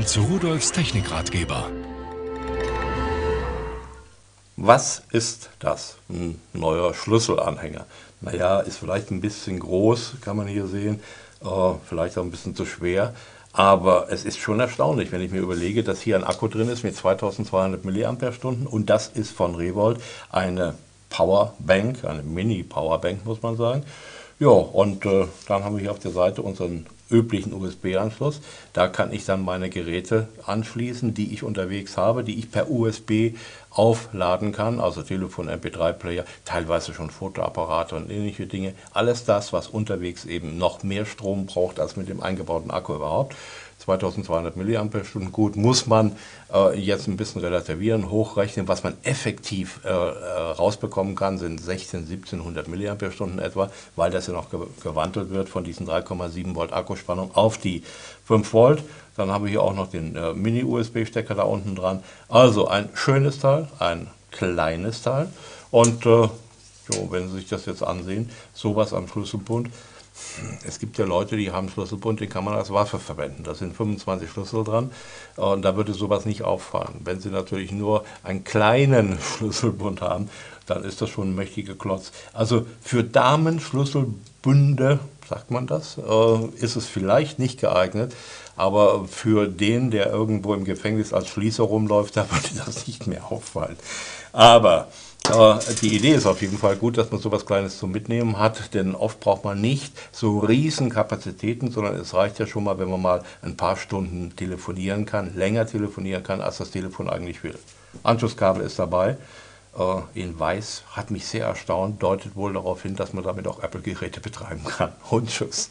Willkommen zu Rudolfs Technikratgeber. Was ist das? Ein neuer Schlüsselanhänger. Naja, ist vielleicht ein bisschen groß, kann man hier sehen, äh, vielleicht auch ein bisschen zu schwer. Aber es ist schon erstaunlich, wenn ich mir überlege, dass hier ein Akku drin ist mit 2200 mAh und das ist von Revolt eine Powerbank, eine Mini-Powerbank muss man sagen. Ja, und äh, dann haben wir hier auf der Seite unseren üblichen USB-Anschluss. Da kann ich dann meine Geräte anschließen, die ich unterwegs habe, die ich per USB aufladen kann, also Telefon, MP3-Player, teilweise schon Fotoapparate und ähnliche Dinge. Alles das, was unterwegs eben noch mehr Strom braucht als mit dem eingebauten Akku überhaupt. 2200 mAh. Gut, muss man äh, jetzt ein bisschen relativieren, hochrechnen. Was man effektiv äh, äh rausbekommen kann, sind 16, 1700 mAh etwa, weil das ja noch ge gewandelt wird von diesen 3,7 Volt Akkuspannung auf die 5 Volt. Dann haben wir hier auch noch den äh, Mini-USB-Stecker da unten dran. Also ein schönes Teil, ein kleines Teil. Und äh, so, wenn Sie sich das jetzt ansehen, sowas am Schlüsselbund, es gibt ja Leute, die haben Schlüsselbund, den kann man als Waffe verwenden. Da sind 25 Schlüssel dran und da würde sowas nicht auffallen. Wenn Sie natürlich nur einen kleinen Schlüsselbund haben, dann ist das schon ein mächtiger Klotz. Also für Damenschlüsselbünde, sagt man das, äh, ist es vielleicht nicht geeignet, aber für den, der irgendwo im Gefängnis als Schließer rumläuft, da würde das nicht mehr auffallen. Aber aber die Idee ist auf jeden Fall gut, dass man so etwas Kleines zum Mitnehmen hat, denn oft braucht man nicht so riesen Kapazitäten, sondern es reicht ja schon mal, wenn man mal ein paar Stunden telefonieren kann, länger telefonieren kann, als das Telefon eigentlich will. Anschlusskabel ist dabei, äh, in weiß, hat mich sehr erstaunt, deutet wohl darauf hin, dass man damit auch Apple-Geräte betreiben kann. Und tschüss.